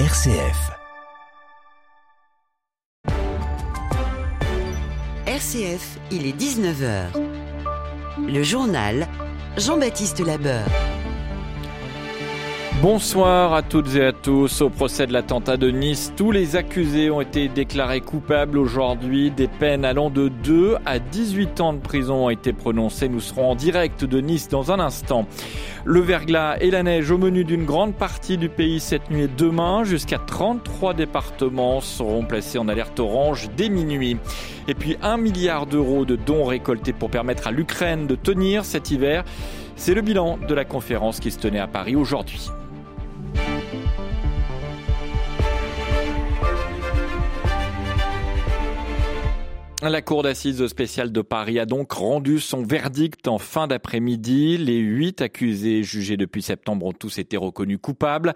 RCF. RCF, il est 19h. Le journal Jean-Baptiste Labeur. Bonsoir à toutes et à tous. Au procès de l'attentat de Nice, tous les accusés ont été déclarés coupables aujourd'hui. Des peines allant de 2 à 18 ans de prison ont été prononcées. Nous serons en direct de Nice dans un instant. Le verglas et la neige au menu d'une grande partie du pays cette nuit et demain. Jusqu'à 33 départements seront placés en alerte orange dès minuit. Et puis un milliard d'euros de dons récoltés pour permettre à l'Ukraine de tenir cet hiver. C'est le bilan de la conférence qui se tenait à Paris aujourd'hui. La Cour d'assises spéciale de Paris a donc rendu son verdict en fin d'après-midi. Les huit accusés jugés depuis septembre ont tous été reconnus coupables.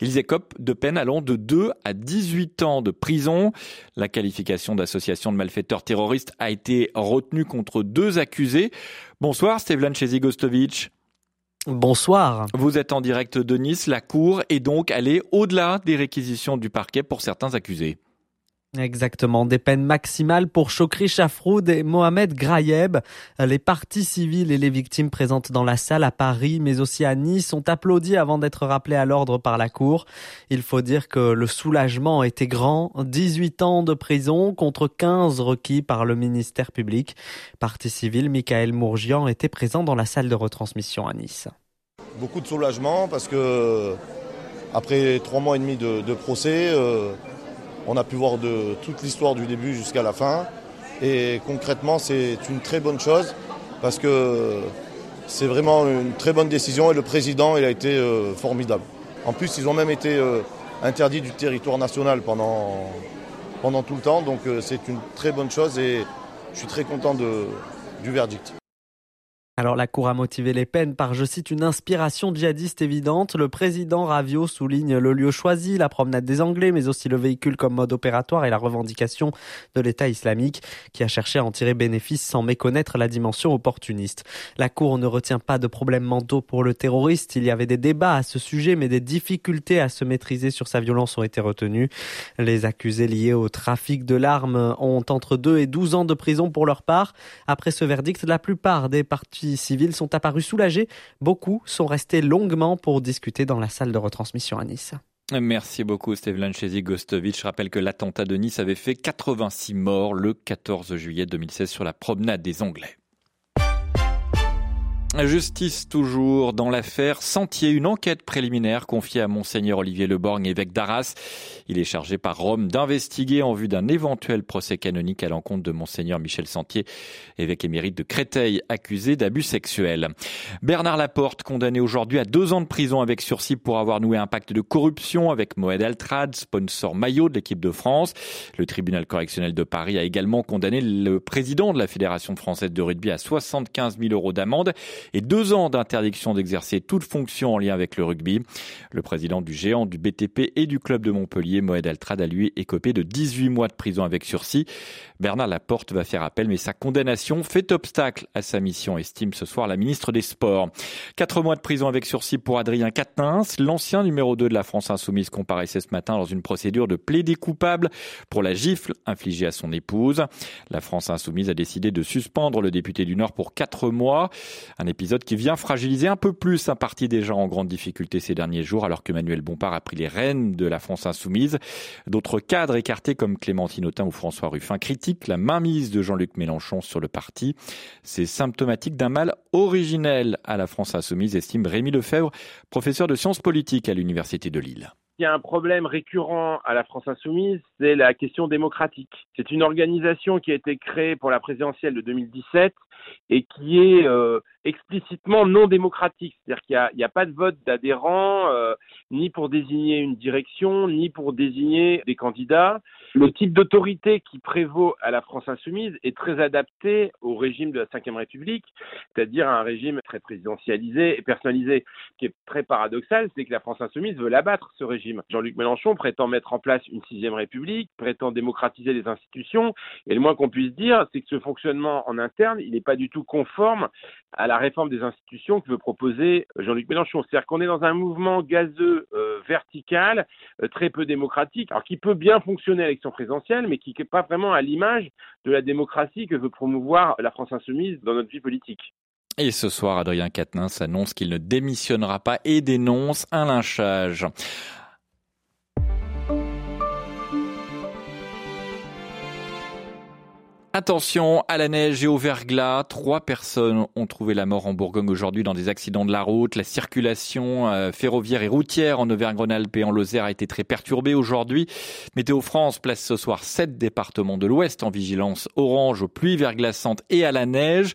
Ils écopent de peines allant de 2 à 18 ans de prison. La qualification d'association de malfaiteurs terroristes a été retenue contre deux accusés. Bonsoir Stevlan Chesigostovic. Bonsoir. Vous êtes en direct de Nice. La Cour est donc allée au-delà des réquisitions du parquet pour certains accusés. Exactement, des peines maximales pour Chokri Chafroud et Mohamed Grayeb. Les parties civiles et les victimes présentes dans la salle à Paris, mais aussi à Nice, ont applaudi avant d'être rappelés à l'ordre par la Cour. Il faut dire que le soulagement était grand. 18 ans de prison contre 15 requis par le ministère public. Partie civile, Michael Mourgian était présent dans la salle de retransmission à Nice. Beaucoup de soulagement parce que après trois mois et demi de, de procès, euh on a pu voir de toute l'histoire du début jusqu'à la fin. Et concrètement, c'est une très bonne chose parce que c'est vraiment une très bonne décision et le président, il a été euh, formidable. En plus, ils ont même été euh, interdits du territoire national pendant, tout le temps. Donc euh, c'est une très bonne chose et je suis très content du verdict. Alors la Cour a motivé les peines par, je cite, une inspiration djihadiste évidente. Le président Ravio souligne le lieu choisi, la promenade des Anglais, mais aussi le véhicule comme mode opératoire et la revendication de l'État islamique qui a cherché à en tirer bénéfice sans méconnaître la dimension opportuniste. La Cour ne retient pas de problèmes mentaux pour le terroriste. Il y avait des débats à ce sujet, mais des difficultés à se maîtriser sur sa violence ont été retenues. Les accusés liés au trafic de l'arme ont entre 2 et 12 ans de prison pour leur part. Après ce verdict, la plupart des partis civils sont apparus soulagés. Beaucoup sont restés longuement pour discuter dans la salle de retransmission à Nice. Merci beaucoup Steven Chesy-Gostovic. Je rappelle que l'attentat de Nice avait fait 86 morts le 14 juillet 2016 sur la promenade des Anglais. Justice toujours dans l'affaire Sentier, une enquête préliminaire confiée à Monseigneur Olivier Leborgne, évêque d'Arras. Il est chargé par Rome d'investiguer en vue d'un éventuel procès canonique à l'encontre de Monseigneur Michel Sentier, évêque émérite de Créteil, accusé d'abus sexuels. Bernard Laporte, condamné aujourd'hui à deux ans de prison avec sursis pour avoir noué un pacte de corruption avec Moed Altrad, sponsor maillot de l'équipe de France. Le tribunal correctionnel de Paris a également condamné le président de la Fédération française de rugby à 75 000 euros d'amende et deux ans d'interdiction d'exercer toute fonction en lien avec le rugby. Le président du géant du BTP et du club de Montpellier, Moed Altrad, a lui écopé de 18 mois de prison avec sursis. Bernard Laporte va faire appel, mais sa condamnation fait obstacle à sa mission, estime ce soir la ministre des Sports. Quatre mois de prison avec sursis pour Adrien Quatennens, l'ancien numéro 2 de la France Insoumise comparaissait ce matin dans une procédure de plaidé coupable pour la gifle infligée à son épouse. La France Insoumise a décidé de suspendre le député du Nord pour quatre mois. Épisode qui vient fragiliser un peu plus un parti déjà en grande difficulté ces derniers jours, alors que Manuel Bompard a pris les rênes de la France insoumise. D'autres cadres écartés comme Clémentine Autain ou François Ruffin critiquent la mainmise de Jean-Luc Mélenchon sur le parti. C'est symptomatique d'un mal originel à la France insoumise, estime Rémi Lefebvre, professeur de sciences politiques à l'Université de Lille. Il y a un problème récurrent à la France insoumise, c'est la question démocratique. C'est une organisation qui a été créée pour la présidentielle de 2017 et qui est euh, explicitement non démocratique. C'est-à-dire qu'il n'y a, a, pas de vote d'adhérents, euh, ni pour désigner une direction, ni pour désigner des candidats. Le type d'autorité qui prévaut à la France insoumise est très adapté au régime de la Ve République, c'est-à-dire un régime très présidentialisé et personnalisé. Ce qui est très paradoxal, c'est que la France insoumise veut l'abattre, ce régime. Jean-Luc Mélenchon prétend mettre en place une sixième République, prétend démocratiser les institutions, et le moins qu'on puisse dire, c'est que ce fonctionnement en interne, il n'est pas du tout conforme à la réforme des institutions que veut proposer Jean-Luc Mélenchon. C'est-à-dire qu'on est dans un mouvement gazeux euh, verticale, euh, très peu démocratique, alors qui peut bien fonctionner à l'élection présidentielle, mais qui n'est pas vraiment à l'image de la démocratie que veut promouvoir la France insoumise dans notre vie politique. Et ce soir, Adrien Quatennens annonce qu'il ne démissionnera pas et dénonce un lynchage. Attention à la neige et au verglas. Trois personnes ont trouvé la mort en Bourgogne aujourd'hui dans des accidents de la route. La circulation euh, ferroviaire et routière en Auvergne-Rhône-Alpes et en Lozère a été très perturbée aujourd'hui. Météo France place ce soir sept départements de l'Ouest en vigilance orange aux pluies verglaçantes et à la neige.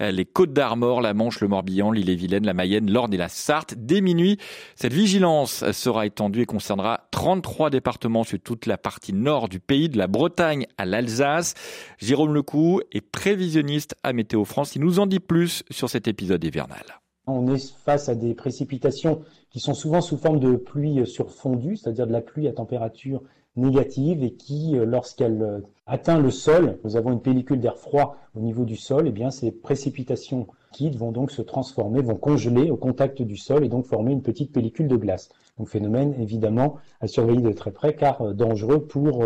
Euh, les Côtes d'Armor, la Manche, le Morbihan, l'île-et-Vilaine, la Mayenne, l'Orne et la Sarthe. Dès minuit, cette vigilance sera étendue et concernera 33 départements sur toute la partie nord du pays, de la Bretagne à l'Alsace. Jérôme Lecou est prévisionniste à Météo France. Il nous en dit plus sur cet épisode hivernal. On est face à des précipitations qui sont souvent sous forme de pluie sur fondu, c'est-à-dire de la pluie à température négative et qui, euh, lorsqu'elle euh, atteint le sol, nous avons une pellicule d'air froid au niveau du sol, et eh bien ces précipitations liquides vont donc se transformer, vont congeler au contact du sol et donc former une petite pellicule de glace. Donc phénomène évidemment à surveiller de très près car euh, dangereux pour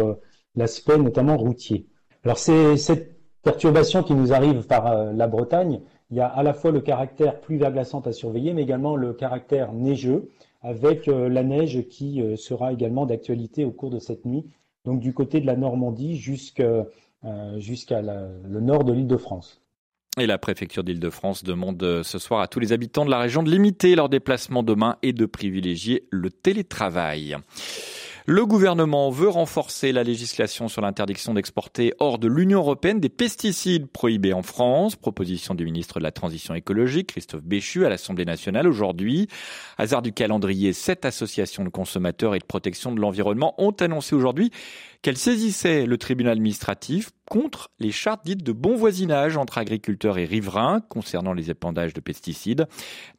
l'aspect notamment routier. Alors c'est cette perturbation qui nous arrive par euh, la Bretagne. Il y a à la fois le caractère plus verglaçante à surveiller, mais également le caractère neigeux, avec euh, la neige qui euh, sera également d'actualité au cours de cette nuit, donc du côté de la Normandie jusqu'à le nord de l'île de France. Et la préfecture d'Île-de-France demande ce soir à tous les habitants de la région de limiter leurs déplacements demain et de privilégier le télétravail. Le gouvernement veut renforcer la législation sur l'interdiction d'exporter hors de l'Union européenne des pesticides prohibés en France. Proposition du ministre de la Transition écologique, Christophe Béchu, à l'Assemblée nationale aujourd'hui. Hasard du calendrier, sept associations de consommateurs et de protection de l'environnement ont annoncé aujourd'hui qu'elles saisissaient le tribunal administratif contre les chartes dites de bon voisinage entre agriculteurs et riverains concernant les épandages de pesticides,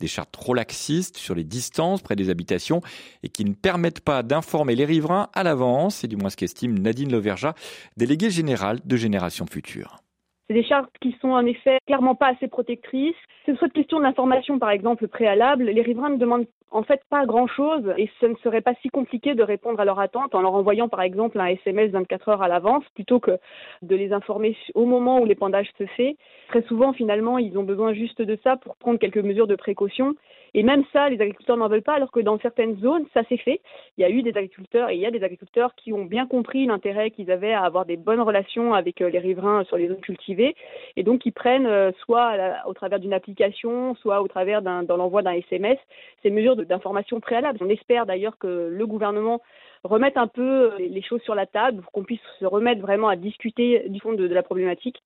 des chartes trop laxistes sur les distances près des habitations et qui ne permettent pas d'informer les riverains à l'avance, c'est du moins ce qu'estime Nadine Loverja, déléguée générale de Génération Future. C'est des chartes qui sont en effet clairement pas assez protectrices. C'est cette question de l'information, par exemple, préalable. Les riverains ne demandent en fait pas grand-chose et ce ne serait pas si compliqué de répondre à leur attente en leur envoyant, par exemple, un SMS 24 heures à l'avance plutôt que de les informer au moment où l'épandage se fait. Très souvent, finalement, ils ont besoin juste de ça pour prendre quelques mesures de précaution et même ça, les agriculteurs n'en veulent pas, alors que dans certaines zones, ça s'est fait. Il y a eu des agriculteurs et il y a des agriculteurs qui ont bien compris l'intérêt qu'ils avaient à avoir des bonnes relations avec euh, les riverains sur les zones cultivées, et donc ils prennent euh, soit au travers d'une application, soit au travers d'un, dans l'envoi d'un SMS, ces mesures d'information préalables. On espère d'ailleurs que le gouvernement remette un peu euh, les choses sur la table, pour qu'on puisse se remettre vraiment à discuter du fond de, de la problématique.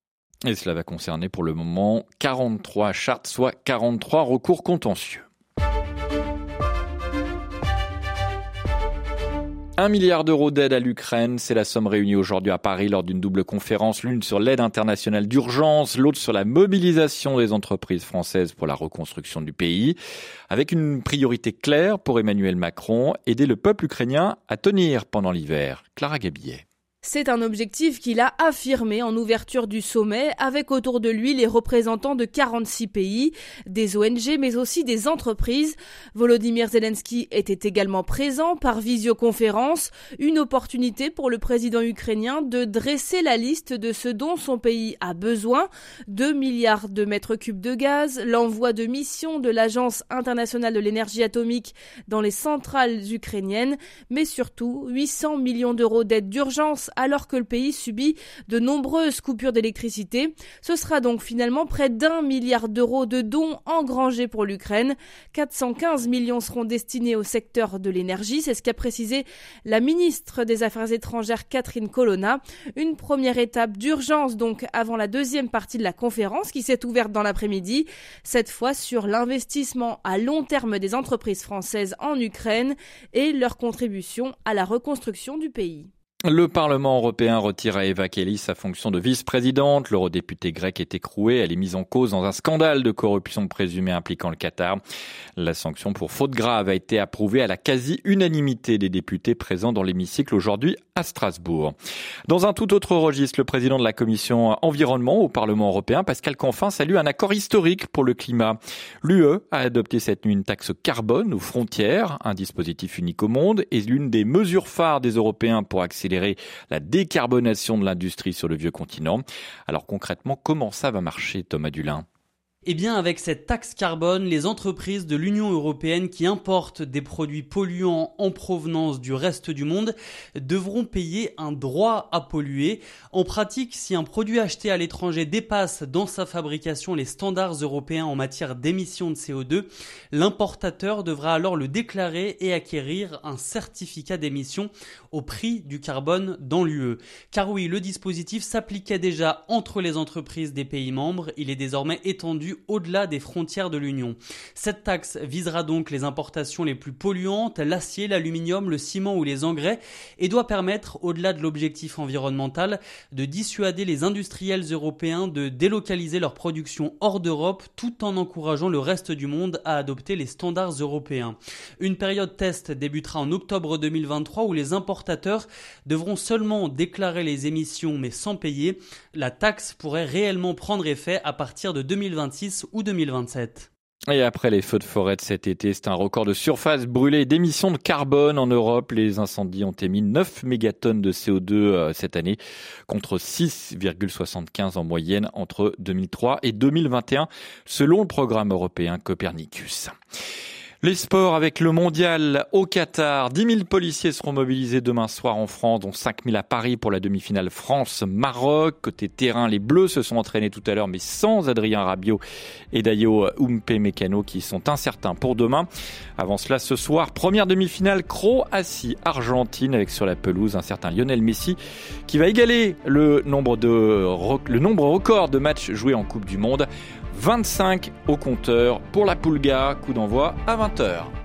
Et cela va concerner pour le moment 43 chartes, soit 43 recours contentieux. Un milliard d'euros d'aide à l'Ukraine, c'est la somme réunie aujourd'hui à Paris lors d'une double conférence, l'une sur l'aide internationale d'urgence, l'autre sur la mobilisation des entreprises françaises pour la reconstruction du pays, avec une priorité claire pour Emmanuel Macron, aider le peuple ukrainien à tenir pendant l'hiver. Clara Gabillet. C'est un objectif qu'il a affirmé en ouverture du sommet avec autour de lui les représentants de 46 pays, des ONG mais aussi des entreprises. Volodymyr Zelensky était également présent par visioconférence, une opportunité pour le président ukrainien de dresser la liste de ce dont son pays a besoin, 2 milliards de mètres cubes de gaz, l'envoi de missions de l'Agence internationale de l'énergie atomique dans les centrales ukrainiennes, mais surtout 800 millions d'euros d'aide d'urgence alors que le pays subit de nombreuses coupures d'électricité. Ce sera donc finalement près d'un milliard d'euros de dons engrangés pour l'Ukraine. 415 millions seront destinés au secteur de l'énergie, c'est ce qu'a précisé la ministre des Affaires étrangères Catherine Colonna. Une première étape d'urgence donc avant la deuxième partie de la conférence qui s'est ouverte dans l'après-midi, cette fois sur l'investissement à long terme des entreprises françaises en Ukraine et leur contribution à la reconstruction du pays. Le Parlement européen retire à Eva Kelly sa fonction de vice-présidente. L'eurodéputée grec est écrouée. Elle est mise en cause dans un scandale de corruption présumée impliquant le Qatar. La sanction pour faute grave a été approuvée à la quasi-unanimité des députés présents dans l'hémicycle aujourd'hui à Strasbourg. Dans un tout autre registre, le président de la commission environnement au Parlement européen, Pascal Canfin, salue un accord historique pour le climat. L'UE a adopté cette nuit une taxe carbone aux frontières, un dispositif unique au monde et l'une des mesures phares des Européens pour accélérer la décarbonation de l'industrie sur le vieux continent. Alors concrètement, comment ça va marcher, Thomas Dulin? Eh bien, avec cette taxe carbone, les entreprises de l'Union européenne qui importent des produits polluants en provenance du reste du monde devront payer un droit à polluer. En pratique, si un produit acheté à l'étranger dépasse dans sa fabrication les standards européens en matière d'émissions de CO2, l'importateur devra alors le déclarer et acquérir un certificat d'émission au prix du carbone dans l'UE. Car oui, le dispositif s'appliquait déjà entre les entreprises des pays membres, il est désormais étendu au-delà des frontières de l'Union. Cette taxe visera donc les importations les plus polluantes, l'acier, l'aluminium, le ciment ou les engrais, et doit permettre, au-delà de l'objectif environnemental, de dissuader les industriels européens de délocaliser leur production hors d'Europe tout en encourageant le reste du monde à adopter les standards européens. Une période test débutera en octobre 2023 où les importateurs devront seulement déclarer les émissions mais sans payer. La taxe pourrait réellement prendre effet à partir de 2026 ou 2027. Et après les feux de forêt de cet été, c'est un record de surface brûlée d'émissions de carbone en Europe. Les incendies ont émis 9 mégatonnes de CO2 euh, cette année contre 6,75 en moyenne entre 2003 et 2021 selon le programme européen Copernicus. Les sports avec le mondial au Qatar. 10 000 policiers seront mobilisés demain soir en France, dont 5 000 à Paris pour la demi-finale France-Maroc. Côté terrain, les Bleus se sont entraînés tout à l'heure, mais sans Adrien Rabiot et Dayo Umpe Mécano qui sont incertains pour demain. Avant cela, ce soir, première demi-finale Croatie-Argentine avec sur la pelouse un certain Lionel Messi qui va égaler le nombre de, le nombre record de matchs joués en Coupe du Monde. 25 au compteur pour la Pulga, coup d'envoi à 20h.